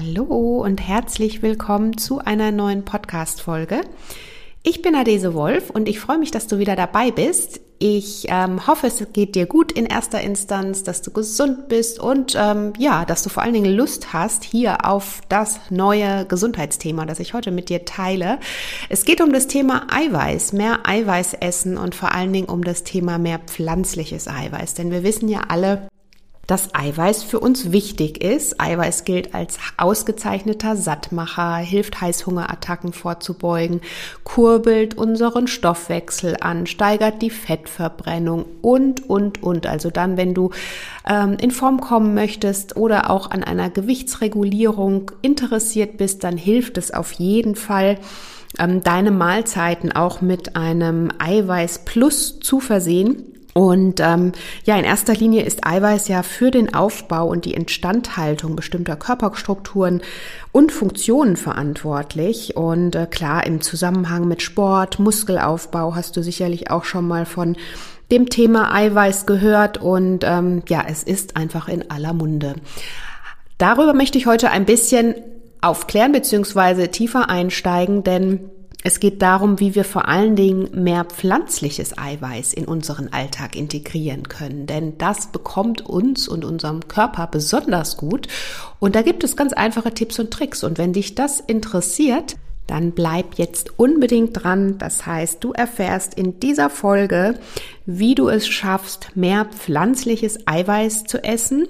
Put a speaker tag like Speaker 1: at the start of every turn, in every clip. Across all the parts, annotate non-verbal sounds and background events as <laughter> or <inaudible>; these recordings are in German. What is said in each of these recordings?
Speaker 1: Hallo und herzlich willkommen zu einer neuen Podcast-Folge. Ich bin Adese Wolf und ich freue mich, dass du wieder dabei bist. Ich ähm, hoffe, es geht dir gut in erster Instanz, dass du gesund bist und ähm, ja, dass du vor allen Dingen Lust hast hier auf das neue Gesundheitsthema, das ich heute mit dir teile. Es geht um das Thema Eiweiß, mehr Eiweiß essen und vor allen Dingen um das Thema mehr pflanzliches Eiweiß. Denn wir wissen ja alle, dass Eiweiß für uns wichtig ist. Eiweiß gilt als ausgezeichneter Sattmacher, hilft Heißhungerattacken vorzubeugen, kurbelt unseren Stoffwechsel an, steigert die Fettverbrennung und, und, und. Also dann, wenn du ähm, in Form kommen möchtest oder auch an einer Gewichtsregulierung interessiert bist, dann hilft es auf jeden Fall ähm, deine Mahlzeiten auch mit einem Eiweiß Plus zu versehen. Und ähm, ja, in erster Linie ist Eiweiß ja für den Aufbau und die Instandhaltung bestimmter Körperstrukturen und Funktionen verantwortlich. Und äh, klar, im Zusammenhang mit Sport, Muskelaufbau hast du sicherlich auch schon mal von dem Thema Eiweiß gehört. Und ähm, ja, es ist einfach in aller Munde. Darüber möchte ich heute ein bisschen aufklären bzw. tiefer einsteigen, denn es geht darum, wie wir vor allen Dingen mehr pflanzliches Eiweiß in unseren Alltag integrieren können. Denn das bekommt uns und unserem Körper besonders gut. Und da gibt es ganz einfache Tipps und Tricks. Und wenn dich das interessiert, dann bleib jetzt unbedingt dran. Das heißt, du erfährst in dieser Folge, wie du es schaffst, mehr pflanzliches Eiweiß zu essen.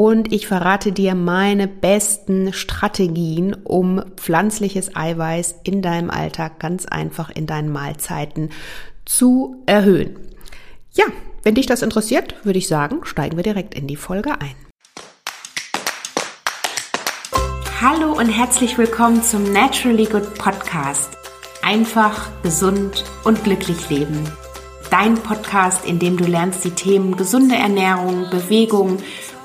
Speaker 1: Und ich verrate dir meine besten Strategien, um pflanzliches Eiweiß in deinem Alltag ganz einfach in deinen Mahlzeiten zu erhöhen. Ja, wenn dich das interessiert, würde ich sagen, steigen wir direkt in die Folge ein. Hallo und herzlich willkommen zum Naturally Good Podcast. Einfach, gesund und glücklich leben. Dein Podcast, in dem du lernst, die Themen gesunde Ernährung, Bewegung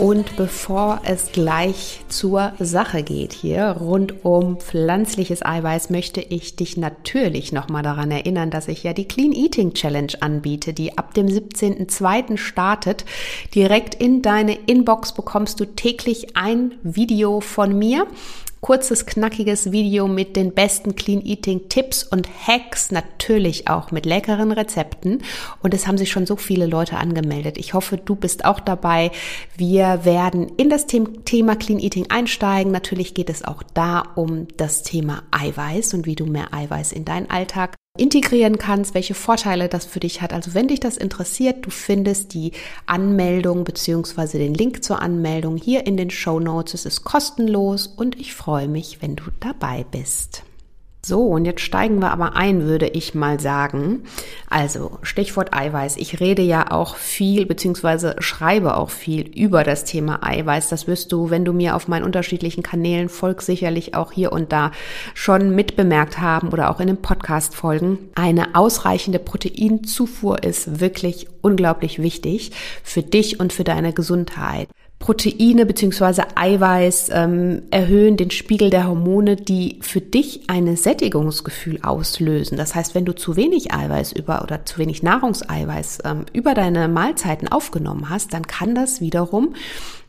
Speaker 1: Und bevor es gleich zur Sache geht hier rund um pflanzliches Eiweiß, möchte ich dich natürlich nochmal daran erinnern, dass ich ja die Clean Eating Challenge anbiete, die ab dem 17.02. startet. Direkt in deine Inbox bekommst du täglich ein Video von mir kurzes, knackiges Video mit den besten Clean Eating Tipps und Hacks, natürlich auch mit leckeren Rezepten. Und es haben sich schon so viele Leute angemeldet. Ich hoffe, du bist auch dabei. Wir werden in das Thema Clean Eating einsteigen. Natürlich geht es auch da um das Thema Eiweiß und wie du mehr Eiweiß in deinen Alltag integrieren kannst, welche Vorteile das für dich hat. Also wenn dich das interessiert, du findest die Anmeldung beziehungsweise den Link zur Anmeldung hier in den Show Notes. Es ist kostenlos und ich freue mich, wenn du dabei bist. So, und jetzt steigen wir aber ein, würde ich mal sagen. Also, Stichwort Eiweiß. Ich rede ja auch viel, beziehungsweise schreibe auch viel über das Thema Eiweiß. Das wirst du, wenn du mir auf meinen unterschiedlichen Kanälen folgst, sicherlich auch hier und da schon mitbemerkt haben oder auch in den Podcast folgen. Eine ausreichende Proteinzufuhr ist wirklich unglaublich wichtig für dich und für deine Gesundheit. Proteine beziehungsweise Eiweiß ähm, erhöhen den Spiegel der Hormone, die für dich ein Sättigungsgefühl auslösen. Das heißt, wenn du zu wenig Eiweiß über oder zu wenig Nahrungseiweiß ähm, über deine Mahlzeiten aufgenommen hast, dann kann das wiederum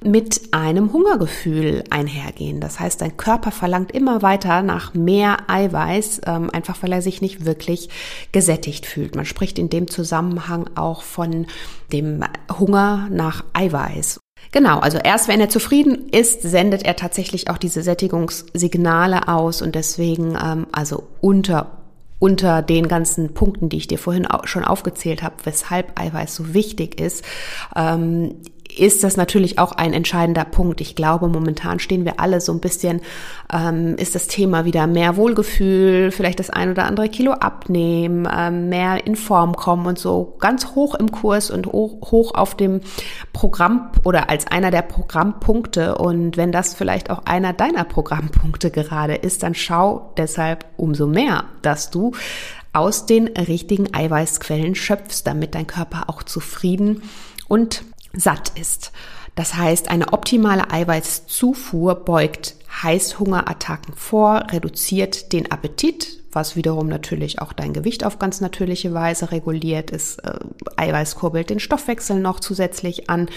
Speaker 1: mit einem Hungergefühl einhergehen. Das heißt, dein Körper verlangt immer weiter nach mehr Eiweiß, ähm, einfach weil er sich nicht wirklich gesättigt fühlt. Man spricht in dem Zusammenhang auch von dem Hunger nach Eiweiß. Genau, also erst wenn er zufrieden ist, sendet er tatsächlich auch diese Sättigungssignale aus und deswegen ähm, also unter unter den ganzen Punkten, die ich dir vorhin auch schon aufgezählt habe, weshalb Eiweiß so wichtig ist, ähm, ist das natürlich auch ein entscheidender Punkt. Ich glaube, momentan stehen wir alle so ein bisschen, ähm, ist das Thema wieder mehr Wohlgefühl, vielleicht das ein oder andere Kilo abnehmen, ähm, mehr in Form kommen und so ganz hoch im Kurs und hoch, hoch auf dem Programm oder als einer der Programmpunkte. Und wenn das vielleicht auch einer deiner Programmpunkte gerade ist, dann schau deshalb umso mehr, dass du aus den richtigen Eiweißquellen schöpfst, damit dein Körper auch zufrieden und satt ist. Das heißt, eine optimale Eiweißzufuhr beugt Heißhungerattacken vor, reduziert den Appetit, was wiederum natürlich auch dein Gewicht auf ganz natürliche Weise reguliert. Es äh, Eiweiß kurbelt den Stoffwechsel noch zusätzlich an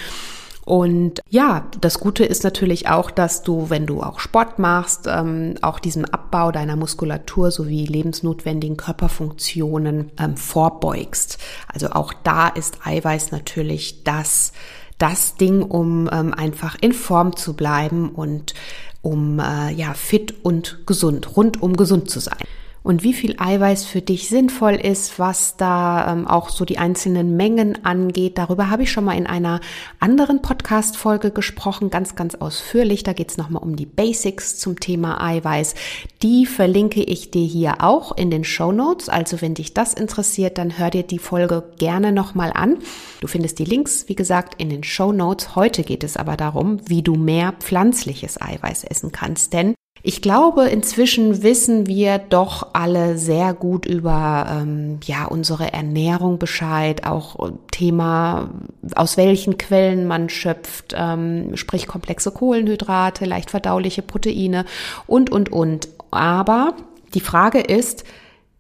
Speaker 1: und ja, das Gute ist natürlich auch, dass du, wenn du auch Sport machst, ähm, auch diesem Abbau deiner Muskulatur sowie lebensnotwendigen Körperfunktionen ähm, vorbeugst. Also auch da ist Eiweiß natürlich das, das Ding, um ähm, einfach in Form zu bleiben und um äh, ja fit und gesund, rundum gesund zu sein und wie viel Eiweiß für dich sinnvoll ist, was da ähm, auch so die einzelnen Mengen angeht. Darüber habe ich schon mal in einer anderen Podcast-Folge gesprochen, ganz, ganz ausführlich. Da geht es nochmal um die Basics zum Thema Eiweiß. Die verlinke ich dir hier auch in den Show Notes. Also wenn dich das interessiert, dann hör dir die Folge gerne nochmal an. Du findest die Links, wie gesagt, in den Show Notes. Heute geht es aber darum, wie du mehr pflanzliches Eiweiß essen kannst. Denn ich glaube, inzwischen wissen wir doch alle sehr gut über ähm, ja unsere Ernährung Bescheid, auch Thema, aus welchen Quellen man schöpft, ähm, sprich komplexe Kohlenhydrate, leicht verdauliche Proteine und und und. Aber die Frage ist,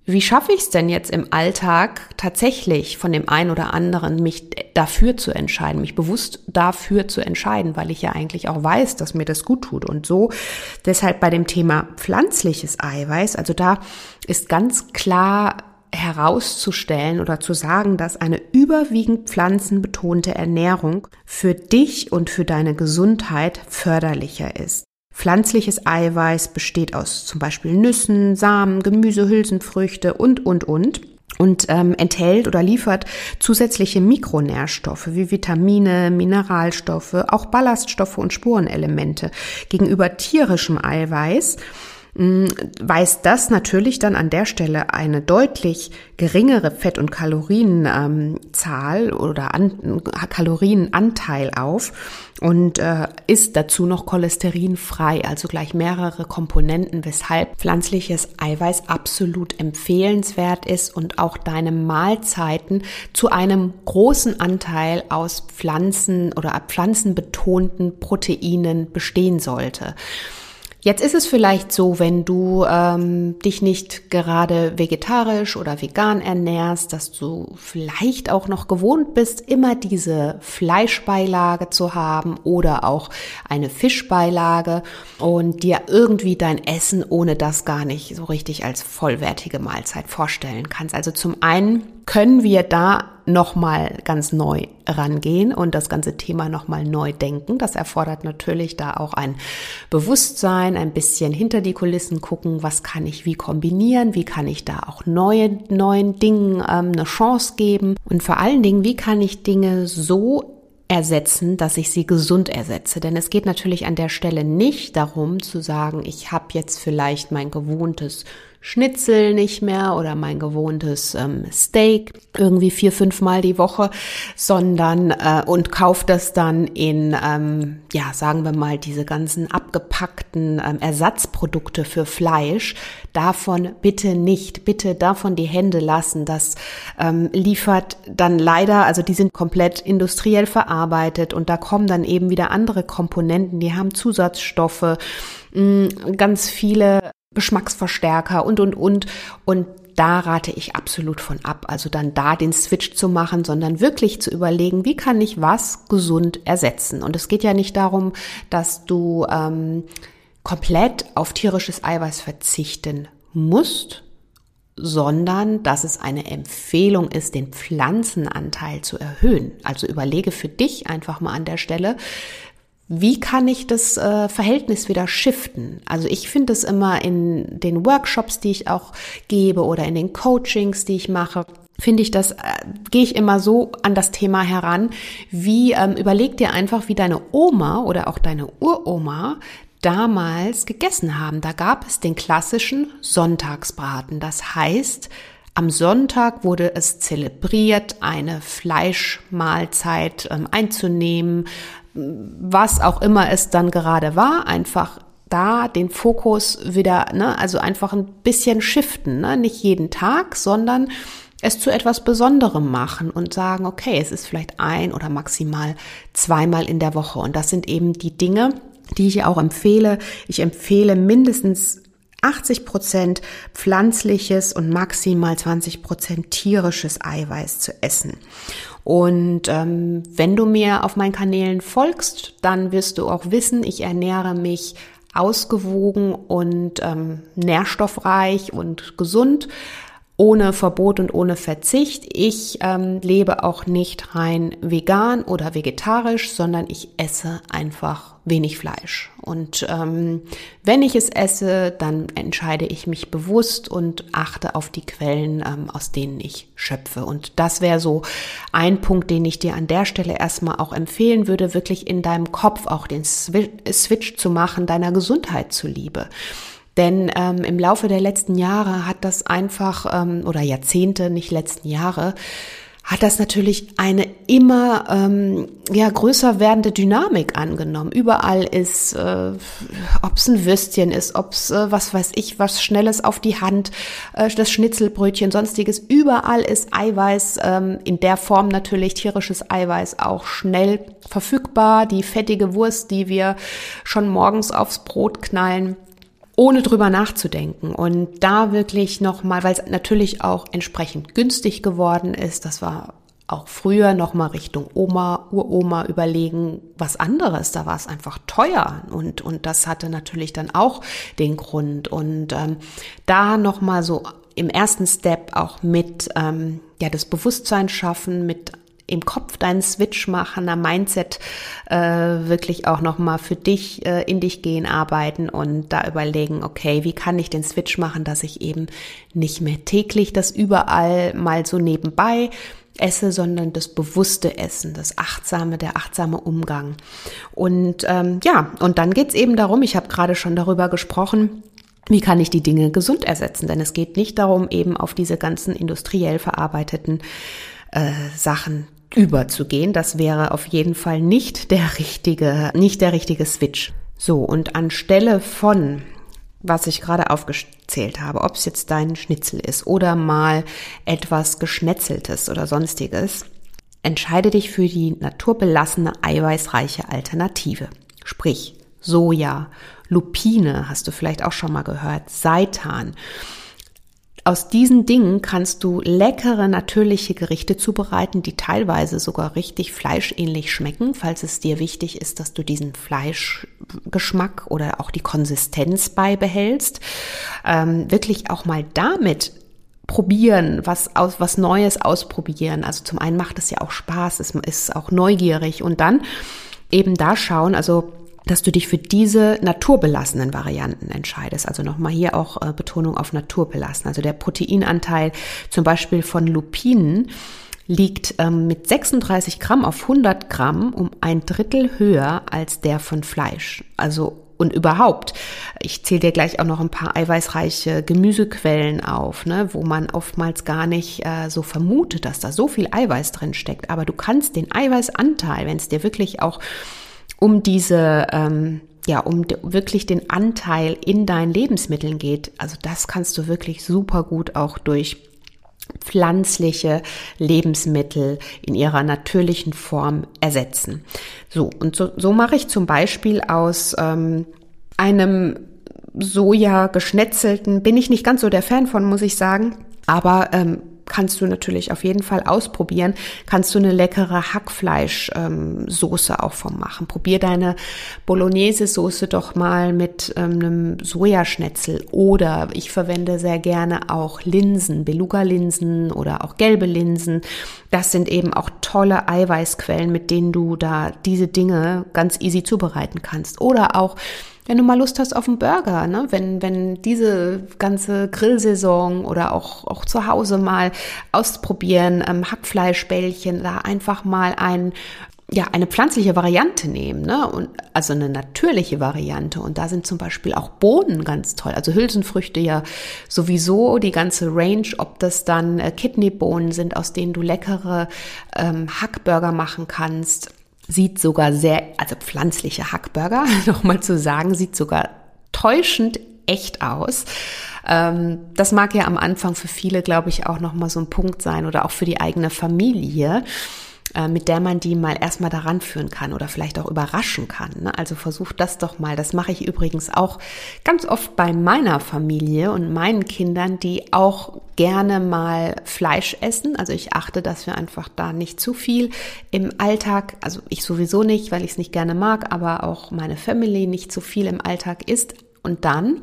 Speaker 1: wie schaffe ich es denn jetzt im Alltag tatsächlich von dem einen oder anderen, mich dafür zu entscheiden, mich bewusst dafür zu entscheiden, weil ich ja eigentlich auch weiß, dass mir das gut tut. Und so deshalb bei dem Thema pflanzliches Eiweiß, also da ist ganz klar herauszustellen oder zu sagen, dass eine überwiegend pflanzenbetonte Ernährung für dich und für deine Gesundheit förderlicher ist. Pflanzliches Eiweiß besteht aus zum Beispiel Nüssen, Samen, Gemüse, Hülsenfrüchte und, und, und und ähm, enthält oder liefert zusätzliche Mikronährstoffe wie Vitamine, Mineralstoffe, auch Ballaststoffe und Spurenelemente. Gegenüber tierischem Eiweiß weist das natürlich dann an der Stelle eine deutlich geringere Fett- und Kalorienzahl ähm, oder an, Kalorienanteil auf und äh, ist dazu noch cholesterinfrei, also gleich mehrere Komponenten, weshalb pflanzliches Eiweiß absolut empfehlenswert ist und auch deine Mahlzeiten zu einem großen Anteil aus Pflanzen oder pflanzenbetonten Proteinen bestehen sollte. Jetzt ist es vielleicht so, wenn du ähm, dich nicht gerade vegetarisch oder vegan ernährst, dass du vielleicht auch noch gewohnt bist, immer diese Fleischbeilage zu haben oder auch eine Fischbeilage und dir irgendwie dein Essen ohne das gar nicht so richtig als vollwertige Mahlzeit vorstellen kannst. Also zum einen können wir da nochmal ganz neu rangehen und das ganze Thema nochmal neu denken. Das erfordert natürlich da auch ein Bewusstsein, ein bisschen hinter die Kulissen gucken, was kann ich wie kombinieren, wie kann ich da auch neue, neuen Dingen ähm, eine Chance geben und vor allen Dingen, wie kann ich Dinge so ersetzen, dass ich sie gesund ersetze. Denn es geht natürlich an der Stelle nicht darum zu sagen, ich habe jetzt vielleicht mein gewohntes Schnitzel nicht mehr oder mein gewohntes ähm, Steak irgendwie vier, fünf Mal die Woche, sondern äh, und kauft das dann in, ähm, ja, sagen wir mal, diese ganzen abgepackten ähm, Ersatzprodukte für Fleisch. Davon bitte nicht, bitte davon die Hände lassen. Das ähm, liefert dann leider, also die sind komplett industriell verarbeitet und da kommen dann eben wieder andere Komponenten, die haben Zusatzstoffe, mh, ganz viele Geschmacksverstärker und, und, und. Und da rate ich absolut von ab. Also dann da den Switch zu machen, sondern wirklich zu überlegen, wie kann ich was gesund ersetzen. Und es geht ja nicht darum, dass du ähm, komplett auf tierisches Eiweiß verzichten musst, sondern dass es eine Empfehlung ist, den Pflanzenanteil zu erhöhen. Also überlege für dich einfach mal an der Stelle, wie kann ich das äh, Verhältnis wieder shiften? Also ich finde es immer in den Workshops, die ich auch gebe oder in den Coachings, die ich mache, finde ich das, äh, gehe ich immer so an das Thema heran, wie ähm, überleg dir einfach, wie deine Oma oder auch deine Uroma damals gegessen haben. Da gab es den klassischen Sonntagsbraten. Das heißt, am Sonntag wurde es zelebriert, eine Fleischmahlzeit ähm, einzunehmen, was auch immer es dann gerade war, einfach da den Fokus wieder, ne, also einfach ein bisschen shiften, ne, nicht jeden Tag, sondern es zu etwas Besonderem machen und sagen, okay, es ist vielleicht ein oder maximal zweimal in der Woche. Und das sind eben die Dinge, die ich auch empfehle. Ich empfehle mindestens 80 Prozent pflanzliches und maximal 20 Prozent tierisches Eiweiß zu essen. Und ähm, wenn du mir auf meinen Kanälen folgst, dann wirst du auch wissen, ich ernähre mich ausgewogen und ähm, nährstoffreich und gesund ohne Verbot und ohne Verzicht. Ich ähm, lebe auch nicht rein vegan oder vegetarisch, sondern ich esse einfach wenig Fleisch. Und ähm, wenn ich es esse, dann entscheide ich mich bewusst und achte auf die Quellen, ähm, aus denen ich schöpfe. Und das wäre so ein Punkt, den ich dir an der Stelle erstmal auch empfehlen würde, wirklich in deinem Kopf auch den Switch zu machen, deiner Gesundheit zuliebe. Denn ähm, im Laufe der letzten Jahre hat das einfach, ähm, oder Jahrzehnte, nicht letzten Jahre, hat das natürlich eine immer ähm, ja größer werdende Dynamik angenommen. Überall ist, äh, ob es ein Würstchen ist, ob es äh, was weiß ich, was Schnelles auf die Hand, äh, das Schnitzelbrötchen, sonstiges. Überall ist Eiweiß ähm, in der Form natürlich tierisches Eiweiß auch schnell verfügbar. Die fettige Wurst, die wir schon morgens aufs Brot knallen ohne drüber nachzudenken und da wirklich nochmal, weil es natürlich auch entsprechend günstig geworden ist, das war auch früher nochmal Richtung Oma, Uroma überlegen, was anderes. Da war es einfach teuer und, und das hatte natürlich dann auch den Grund. Und ähm, da nochmal so im ersten Step auch mit ähm, ja das Bewusstsein schaffen, mit im Kopf deinen Switch machen, am Mindset äh, wirklich auch nochmal für dich äh, in dich gehen, arbeiten und da überlegen, okay, wie kann ich den Switch machen, dass ich eben nicht mehr täglich das überall mal so nebenbei esse, sondern das bewusste Essen, das achtsame, der achtsame Umgang. Und ähm, ja, und dann geht's eben darum, ich habe gerade schon darüber gesprochen, wie kann ich die Dinge gesund ersetzen? Denn es geht nicht darum, eben auf diese ganzen industriell verarbeiteten äh, Sachen überzugehen. Das wäre auf jeden Fall nicht der richtige, nicht der richtige Switch. So, und anstelle von, was ich gerade aufgezählt habe, ob es jetzt dein Schnitzel ist oder mal etwas Geschnetzeltes oder sonstiges, entscheide dich für die naturbelassene, eiweißreiche Alternative. Sprich, Soja, Lupine, hast du vielleicht auch schon mal gehört, Seitan. Aus diesen Dingen kannst du leckere, natürliche Gerichte zubereiten, die teilweise sogar richtig fleischähnlich schmecken, falls es dir wichtig ist, dass du diesen Fleischgeschmack oder auch die Konsistenz beibehältst. Ähm, wirklich auch mal damit probieren, was aus, was Neues ausprobieren. Also zum einen macht es ja auch Spaß, es ist auch neugierig und dann eben da schauen, also dass du dich für diese naturbelassenen Varianten entscheidest. Also nochmal hier auch äh, Betonung auf naturbelassen. Also der Proteinanteil zum Beispiel von Lupinen liegt ähm, mit 36 Gramm auf 100 Gramm um ein Drittel höher als der von Fleisch. Also und überhaupt, ich zähle dir gleich auch noch ein paar eiweißreiche Gemüsequellen auf, ne, wo man oftmals gar nicht äh, so vermutet, dass da so viel Eiweiß drin steckt. Aber du kannst den Eiweißanteil, wenn es dir wirklich auch um diese, ähm, ja, um wirklich den Anteil in deinen Lebensmitteln geht. Also das kannst du wirklich super gut auch durch pflanzliche Lebensmittel in ihrer natürlichen Form ersetzen. So, und so, so mache ich zum Beispiel aus ähm, einem Soja geschnetzelten, bin ich nicht ganz so der Fan von, muss ich sagen, aber ähm, kannst du natürlich auf jeden Fall ausprobieren. Kannst du eine leckere Hackfleischsoße ähm, auch vom machen. Probier deine Bolognese-Soße doch mal mit ähm, einem Sojaschnetzel oder ich verwende sehr gerne auch Linsen, Beluga-Linsen oder auch gelbe Linsen. Das sind eben auch tolle Eiweißquellen, mit denen du da diese Dinge ganz easy zubereiten kannst. Oder auch wenn du mal Lust hast auf einen Burger, ne? wenn, wenn diese ganze Grillsaison oder auch, auch zu Hause mal ausprobieren, ähm, Hackfleischbällchen, da einfach mal ein ja, eine pflanzliche Variante nehmen, ne? Und also eine natürliche Variante. Und da sind zum Beispiel auch Bohnen ganz toll. Also Hülsenfrüchte ja sowieso die ganze Range, ob das dann äh, Kidneybohnen sind, aus denen du leckere ähm, Hackburger machen kannst sieht sogar sehr, also pflanzliche Hackburger, <laughs> nochmal zu sagen, sieht sogar täuschend echt aus. Ähm, das mag ja am Anfang für viele, glaube ich, auch nochmal so ein Punkt sein oder auch für die eigene Familie. Äh, mit der man die mal erstmal daran führen kann oder vielleicht auch überraschen kann. Ne? Also versucht das doch mal. Das mache ich übrigens auch ganz oft bei meiner Familie und meinen Kindern, die auch gerne mal Fleisch essen. Also ich achte, dass wir einfach da nicht zu viel im Alltag, also ich sowieso nicht, weil ich es nicht gerne mag, aber auch meine Family nicht zu viel im Alltag isst. Und dann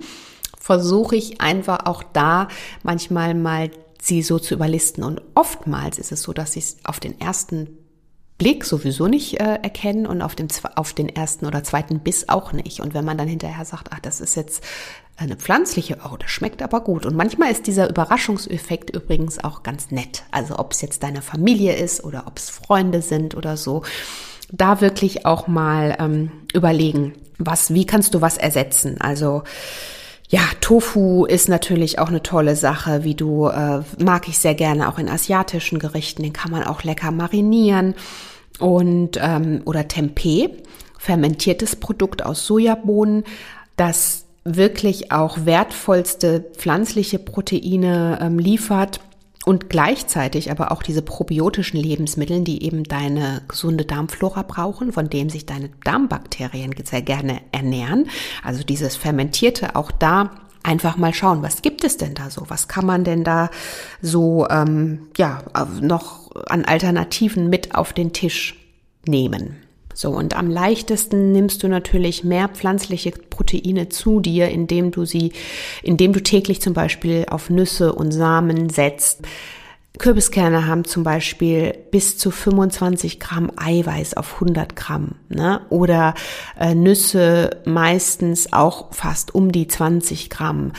Speaker 1: versuche ich einfach auch da manchmal mal sie so zu überlisten. Und oftmals ist es so, dass ich es auf den ersten Blick sowieso nicht äh, erkennen und auf, dem, auf den ersten oder zweiten Biss auch nicht. Und wenn man dann hinterher sagt, ach, das ist jetzt eine pflanzliche, oh, das schmeckt aber gut. Und manchmal ist dieser Überraschungseffekt übrigens auch ganz nett. Also ob es jetzt deine Familie ist oder ob es Freunde sind oder so. Da wirklich auch mal ähm, überlegen, was, wie kannst du was ersetzen? Also ja, Tofu ist natürlich auch eine tolle Sache, wie du äh, mag ich sehr gerne auch in asiatischen Gerichten. Den kann man auch lecker marinieren und ähm, oder Tempeh, fermentiertes Produkt aus Sojabohnen, das wirklich auch wertvollste pflanzliche Proteine ähm, liefert und gleichzeitig aber auch diese probiotischen Lebensmittel, die eben deine gesunde Darmflora brauchen, von dem sich deine Darmbakterien sehr gerne ernähren. Also dieses Fermentierte, auch da einfach mal schauen, was gibt es denn da so? Was kann man denn da so ähm, ja noch an Alternativen mit auf den Tisch nehmen? So, und am leichtesten nimmst du natürlich mehr pflanzliche Proteine zu dir, indem du sie, indem du täglich zum Beispiel auf Nüsse und Samen setzt. Kürbiskerne haben zum Beispiel bis zu 25 Gramm Eiweiß auf 100 Gramm, ne? Oder äh, Nüsse meistens auch fast um die 20 Gramm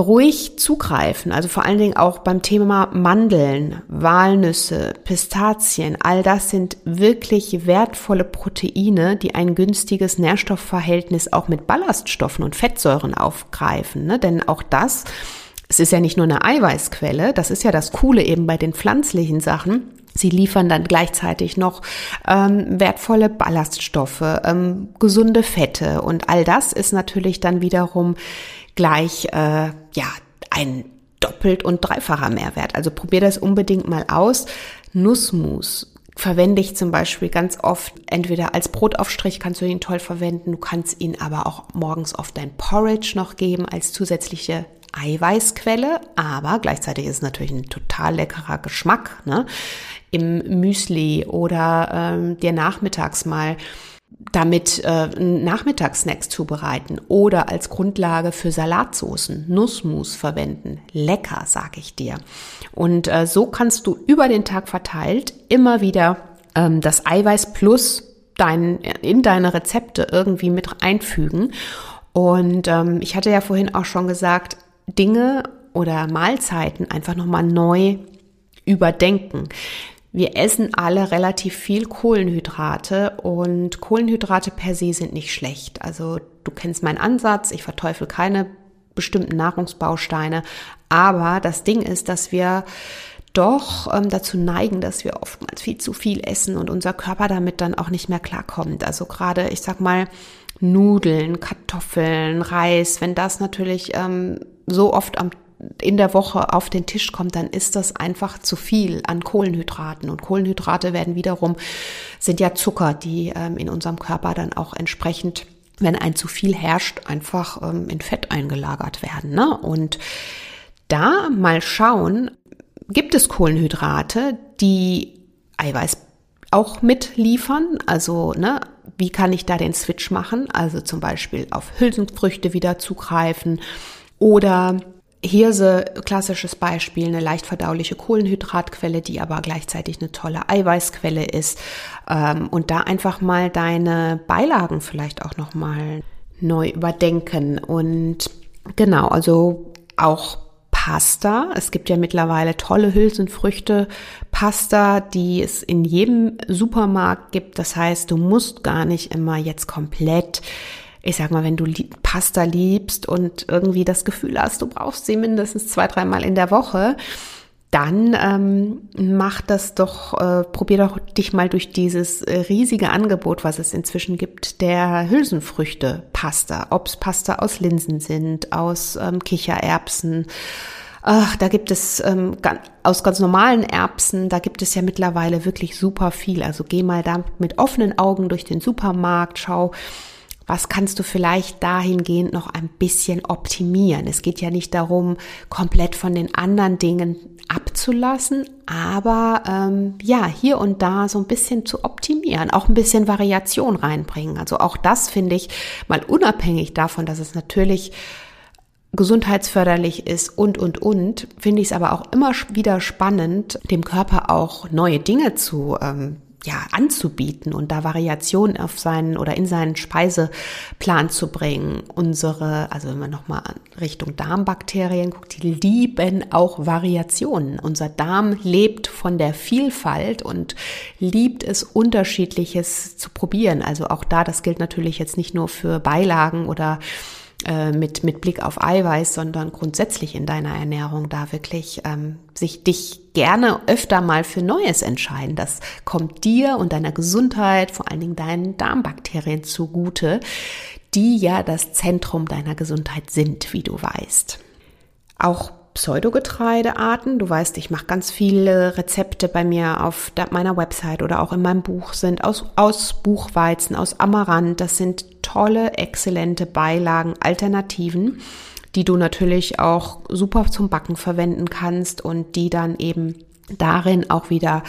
Speaker 1: ruhig zugreifen, also vor allen Dingen auch beim Thema Mandeln, Walnüsse, Pistazien, all das sind wirklich wertvolle Proteine, die ein günstiges Nährstoffverhältnis auch mit Ballaststoffen und Fettsäuren aufgreifen. Ne? Denn auch das, es ist ja nicht nur eine Eiweißquelle, das ist ja das Coole eben bei den pflanzlichen Sachen. Sie liefern dann gleichzeitig noch ähm, wertvolle Ballaststoffe, ähm, gesunde Fette und all das ist natürlich dann wiederum gleich äh, ja ein doppelt und dreifacher Mehrwert. Also probier das unbedingt mal aus. Nussmus verwende ich zum Beispiel ganz oft entweder als Brotaufstrich kannst du ihn toll verwenden, du kannst ihn aber auch morgens auf dein Porridge noch geben als zusätzliche Eiweißquelle, aber gleichzeitig ist es natürlich ein total leckerer Geschmack ne? im Müsli oder ähm, dir nachmittags mal damit äh, Nachmittagssnacks zubereiten oder als Grundlage für Salatsoßen, Nussmus verwenden. Lecker, sag ich dir. Und äh, so kannst du über den Tag verteilt immer wieder ähm, das Eiweiß plus dein, in deine Rezepte irgendwie mit einfügen. Und ähm, ich hatte ja vorhin auch schon gesagt, Dinge oder Mahlzeiten einfach nochmal neu überdenken. Wir essen alle relativ viel Kohlenhydrate und Kohlenhydrate per se sind nicht schlecht. Also du kennst meinen Ansatz, ich verteufel keine bestimmten Nahrungsbausteine, aber das Ding ist, dass wir doch ähm, dazu neigen, dass wir oftmals viel zu viel essen und unser Körper damit dann auch nicht mehr klarkommt. Also gerade, ich sag mal, Nudeln, Kartoffeln, Reis, wenn das natürlich ähm, so oft am in der Woche auf den Tisch kommt, dann ist das einfach zu viel an Kohlenhydraten. Und Kohlenhydrate werden wiederum, sind ja Zucker, die ähm, in unserem Körper dann auch entsprechend, wenn ein zu viel herrscht, einfach ähm, in Fett eingelagert werden. Ne? Und da mal schauen, gibt es Kohlenhydrate, die Eiweiß auch mitliefern? Also, ne, wie kann ich da den Switch machen? Also zum Beispiel auf Hülsenfrüchte wieder zugreifen oder Hirse, klassisches Beispiel, eine leicht verdauliche Kohlenhydratquelle, die aber gleichzeitig eine tolle Eiweißquelle ist. Ähm, und da einfach mal deine Beilagen vielleicht auch nochmal neu überdenken. Und genau, also auch Pasta. Es gibt ja mittlerweile tolle Hülsenfrüchte Pasta, die es in jedem Supermarkt gibt. Das heißt, du musst gar nicht immer jetzt komplett ich sag mal, wenn du Pasta liebst und irgendwie das Gefühl hast, du brauchst sie mindestens zwei, dreimal in der Woche, dann ähm, mach das doch, äh, probier doch dich mal durch dieses äh, riesige Angebot, was es inzwischen gibt, der Hülsenfrüchte-Pasta. Ob es Pasta aus Linsen sind, aus ähm, Kichererbsen. Ach, da gibt es ähm, aus ganz normalen Erbsen, da gibt es ja mittlerweile wirklich super viel. Also geh mal da mit offenen Augen durch den Supermarkt, schau, was kannst du vielleicht dahingehend noch ein bisschen optimieren. Es geht ja nicht darum, komplett von den anderen Dingen abzulassen, aber ähm, ja, hier und da so ein bisschen zu optimieren, auch ein bisschen Variation reinbringen. Also auch das finde ich mal unabhängig davon, dass es natürlich gesundheitsförderlich ist und, und, und, finde ich es aber auch immer wieder spannend, dem Körper auch neue Dinge zu ähm, ja, anzubieten und da Variationen auf seinen oder in seinen Speiseplan zu bringen. Unsere, also wenn man nochmal Richtung Darmbakterien guckt, die lieben auch Variationen. Unser Darm lebt von der Vielfalt und liebt es, unterschiedliches zu probieren. Also auch da, das gilt natürlich jetzt nicht nur für Beilagen oder äh, mit, mit Blick auf Eiweiß, sondern grundsätzlich in deiner Ernährung da wirklich ähm, sich dich gerne öfter mal für Neues entscheiden. Das kommt dir und deiner Gesundheit, vor allen Dingen deinen Darmbakterien zugute, die ja das Zentrum deiner Gesundheit sind, wie du weißt. Auch Pseudogetreidearten. Du weißt, ich mache ganz viele Rezepte bei mir auf meiner Website oder auch in meinem Buch sind aus, aus Buchweizen, aus Amaranth. Das sind tolle, exzellente Beilagen, Alternativen, die du natürlich auch super zum Backen verwenden kannst und die dann eben darin auch wieder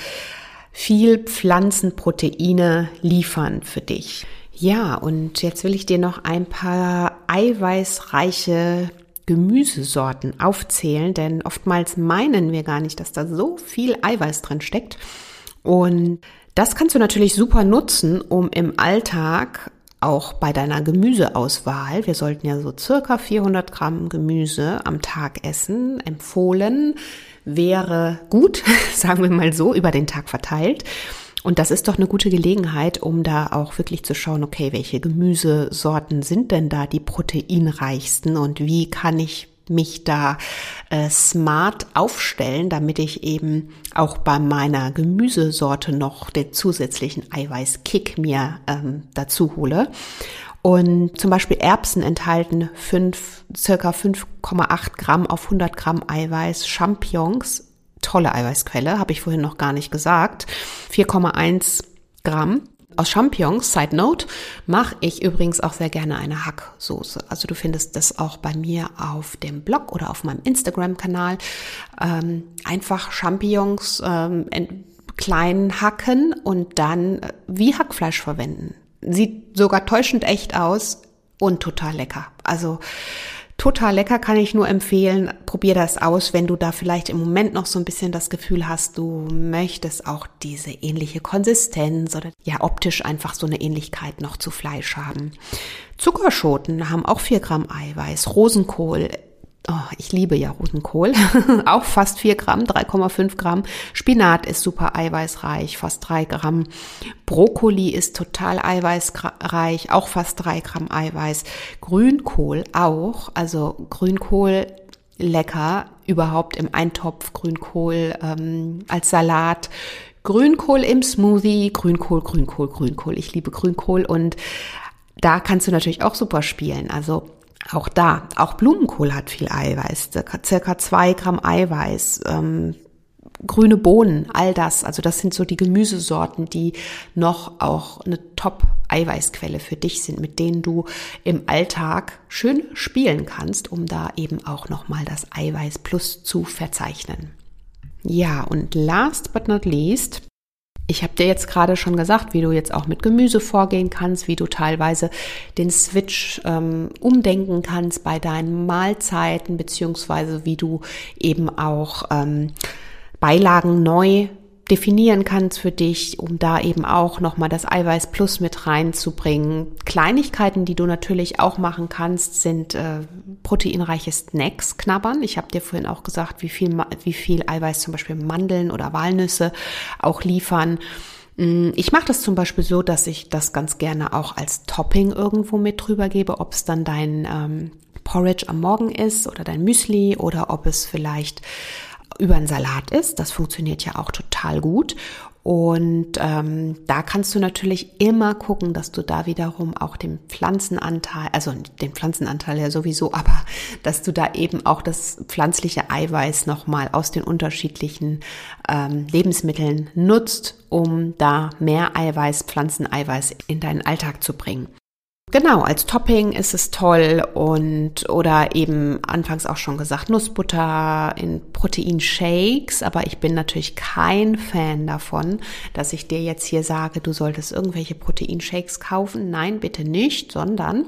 Speaker 1: viel Pflanzenproteine liefern für dich. Ja, und jetzt will ich dir noch ein paar eiweißreiche Gemüsesorten aufzählen, denn oftmals meinen wir gar nicht, dass da so viel Eiweiß drin steckt. Und das kannst du natürlich super nutzen, um im Alltag auch bei deiner Gemüseauswahl, wir sollten ja so circa 400 Gramm Gemüse am Tag essen, empfohlen wäre gut, <laughs> sagen wir mal so, über den Tag verteilt. Und das ist doch eine gute Gelegenheit, um da auch wirklich zu schauen, okay, welche Gemüsesorten sind denn da die proteinreichsten und wie kann ich mich da äh, smart aufstellen, damit ich eben auch bei meiner Gemüsesorte noch den zusätzlichen Eiweißkick mir ähm, dazu hole. Und zum Beispiel Erbsen enthalten fünf, circa 5,8 Gramm auf 100 Gramm Eiweiß, Champignons tolle Eiweißquelle, habe ich vorhin noch gar nicht gesagt. 4,1 Gramm. Aus Champignons, Side Note, mache ich übrigens auch sehr gerne eine Hacksoße. Also du findest das auch bei mir auf dem Blog oder auf meinem Instagram-Kanal. Ähm, einfach Champignons ähm, klein hacken und dann äh, wie Hackfleisch verwenden. Sieht sogar täuschend echt aus und total lecker. Also Total lecker, kann ich nur empfehlen. Probier das aus, wenn du da vielleicht im Moment noch so ein bisschen das Gefühl hast, du möchtest auch diese ähnliche Konsistenz oder ja optisch einfach so eine Ähnlichkeit noch zu Fleisch haben. Zuckerschoten haben auch vier Gramm Eiweiß. Rosenkohl Oh, ich liebe ja Rosenkohl. <laughs> auch fast 4 Gramm, 3,5 Gramm. Spinat ist super eiweißreich, fast 3 Gramm. Brokkoli ist total eiweißreich, auch fast 3 Gramm Eiweiß. Grünkohl auch, also Grünkohl lecker, überhaupt im Eintopf Grünkohl ähm, als Salat. Grünkohl im Smoothie, Grünkohl, Grünkohl, Grünkohl. Ich liebe Grünkohl und da kannst du natürlich auch super spielen. Also auch da, auch Blumenkohl hat viel Eiweiß, circa zwei Gramm Eiweiß. Ähm, grüne Bohnen, all das. Also das sind so die Gemüsesorten, die noch auch eine Top-Eiweißquelle für dich sind, mit denen du im Alltag schön spielen kannst, um da eben auch nochmal das Eiweiß plus zu verzeichnen. Ja, und last but not least ich habe dir jetzt gerade schon gesagt, wie du jetzt auch mit Gemüse vorgehen kannst, wie du teilweise den Switch ähm, umdenken kannst bei deinen Mahlzeiten, beziehungsweise wie du eben auch ähm, Beilagen neu definieren kannst für dich, um da eben auch nochmal das Eiweiß Plus mit reinzubringen. Kleinigkeiten, die du natürlich auch machen kannst, sind äh, proteinreiche Snacks knabbern. Ich habe dir vorhin auch gesagt, wie viel, wie viel Eiweiß zum Beispiel Mandeln oder Walnüsse auch liefern. Mm, ich mache das zum Beispiel so, dass ich das ganz gerne auch als Topping irgendwo mit drüber gebe, ob es dann dein ähm, Porridge am Morgen ist oder dein Müsli oder ob es vielleicht über einen Salat ist. Das funktioniert ja auch total gut. Und ähm, da kannst du natürlich immer gucken, dass du da wiederum auch den Pflanzenanteil, also den Pflanzenanteil ja sowieso, <laughs> aber dass du da eben auch das pflanzliche Eiweiß nochmal aus den unterschiedlichen ähm, Lebensmitteln nutzt, um da mehr Eiweiß, Pflanzeneiweiß in deinen Alltag zu bringen. Genau, als Topping ist es toll und oder eben anfangs auch schon gesagt, Nussbutter in Proteinshakes, aber ich bin natürlich kein Fan davon, dass ich dir jetzt hier sage, du solltest irgendwelche Proteinshakes kaufen. Nein, bitte nicht, sondern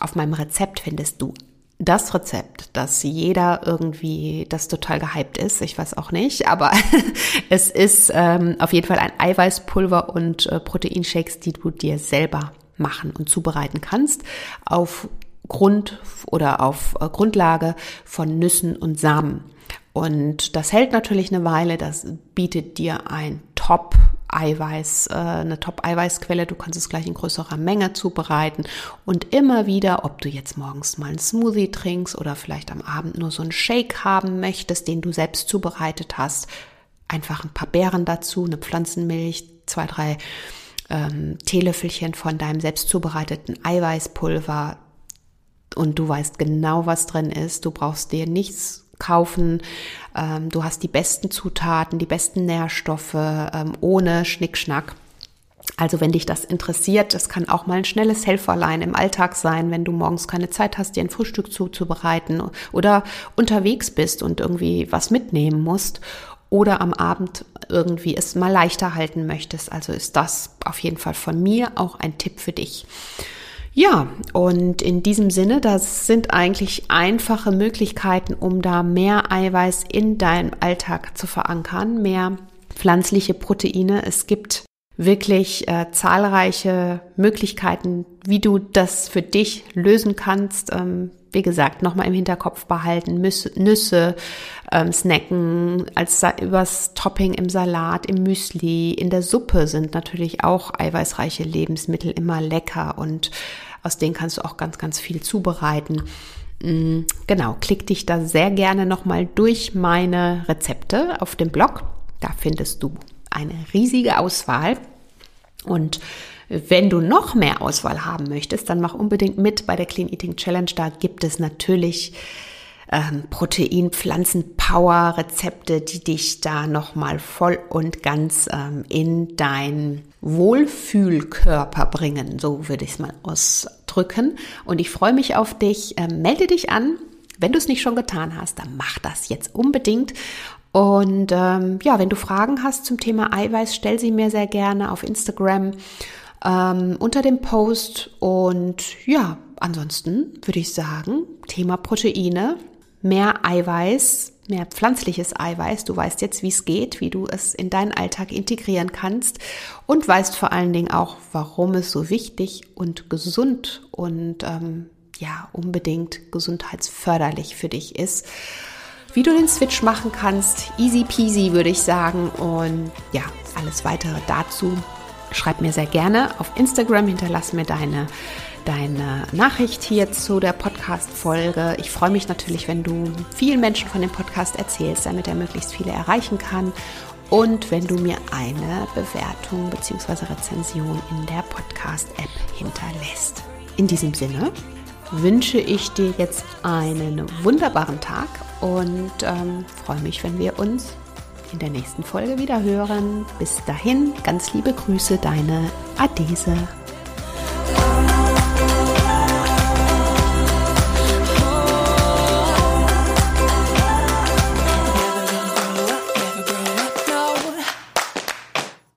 Speaker 1: auf meinem Rezept findest du das Rezept, dass jeder irgendwie das total gehypt ist, ich weiß auch nicht, aber <laughs> es ist ähm, auf jeden Fall ein Eiweißpulver und äh, Proteinshakes, die du dir selber machen und zubereiten kannst auf Grund oder auf äh, Grundlage von Nüssen und Samen. Und das hält natürlich eine Weile, das bietet dir ein Top Eiweiß, äh, eine Top-Eiweißquelle. Du kannst es gleich in größerer Menge zubereiten und immer wieder, ob du jetzt morgens mal einen Smoothie trinkst oder vielleicht am Abend nur so einen Shake haben möchtest, den du selbst zubereitet hast, einfach ein paar Beeren dazu, eine Pflanzenmilch, zwei, drei ähm, Teelöffelchen von deinem selbst zubereiteten Eiweißpulver und du weißt genau, was drin ist. Du brauchst dir nichts kaufen. Ähm, du hast die besten Zutaten, die besten Nährstoffe ähm, ohne Schnickschnack. Also wenn dich das interessiert, das kann auch mal ein schnelles Helferlein im Alltag sein, wenn du morgens keine Zeit hast, dir ein Frühstück zuzubereiten oder unterwegs bist und irgendwie was mitnehmen musst oder am Abend irgendwie es mal leichter halten möchtest. Also ist das auf jeden Fall von mir auch ein Tipp für dich. Ja, und in diesem Sinne, das sind eigentlich einfache Möglichkeiten, um da mehr Eiweiß in deinem Alltag zu verankern, mehr pflanzliche Proteine. Es gibt wirklich äh, zahlreiche Möglichkeiten, wie du das für dich lösen kannst. Ähm, wie gesagt, nochmal im Hinterkopf behalten, Nüsse, Nüsse ähm, snacken, als übers Topping im Salat, im Müsli, in der Suppe sind natürlich auch eiweißreiche Lebensmittel immer lecker und aus denen kannst du auch ganz, ganz viel zubereiten. Mm, genau, klick dich da sehr gerne nochmal durch meine Rezepte auf dem Blog. Da findest du eine riesige Auswahl und wenn du noch mehr Auswahl haben möchtest, dann mach unbedingt mit bei der Clean Eating Challenge. Da gibt es natürlich ähm, Protein, Pflanzen, Power Rezepte, die dich da nochmal voll und ganz ähm, in dein Wohlfühlkörper bringen. So würde ich es mal ausdrücken. Und ich freue mich auf dich. Ähm, melde dich an. Wenn du es nicht schon getan hast, dann mach das jetzt unbedingt. Und ähm, ja, wenn du Fragen hast zum Thema Eiweiß, stell sie mir sehr gerne auf Instagram ähm, unter dem Post. Und ja, ansonsten würde ich sagen, Thema Proteine, mehr Eiweiß, mehr pflanzliches Eiweiß. Du weißt jetzt, wie es geht, wie du es in deinen Alltag integrieren kannst und weißt vor allen Dingen auch, warum es so wichtig und gesund und ähm, ja, unbedingt gesundheitsförderlich für dich ist. Wie du den Switch machen kannst, easy peasy würde ich sagen. Und ja, alles weitere dazu schreib mir sehr gerne auf Instagram, hinterlass mir deine, deine Nachricht hier zu der Podcast-Folge. Ich freue mich natürlich, wenn du vielen Menschen von dem Podcast erzählst, damit er möglichst viele erreichen kann. Und wenn du mir eine Bewertung bzw. Rezension in der Podcast-App hinterlässt. In diesem Sinne wünsche ich dir jetzt einen wunderbaren Tag und ähm, freue mich, wenn wir uns in der nächsten Folge wieder hören. Bis dahin, ganz liebe Grüße, deine Adese.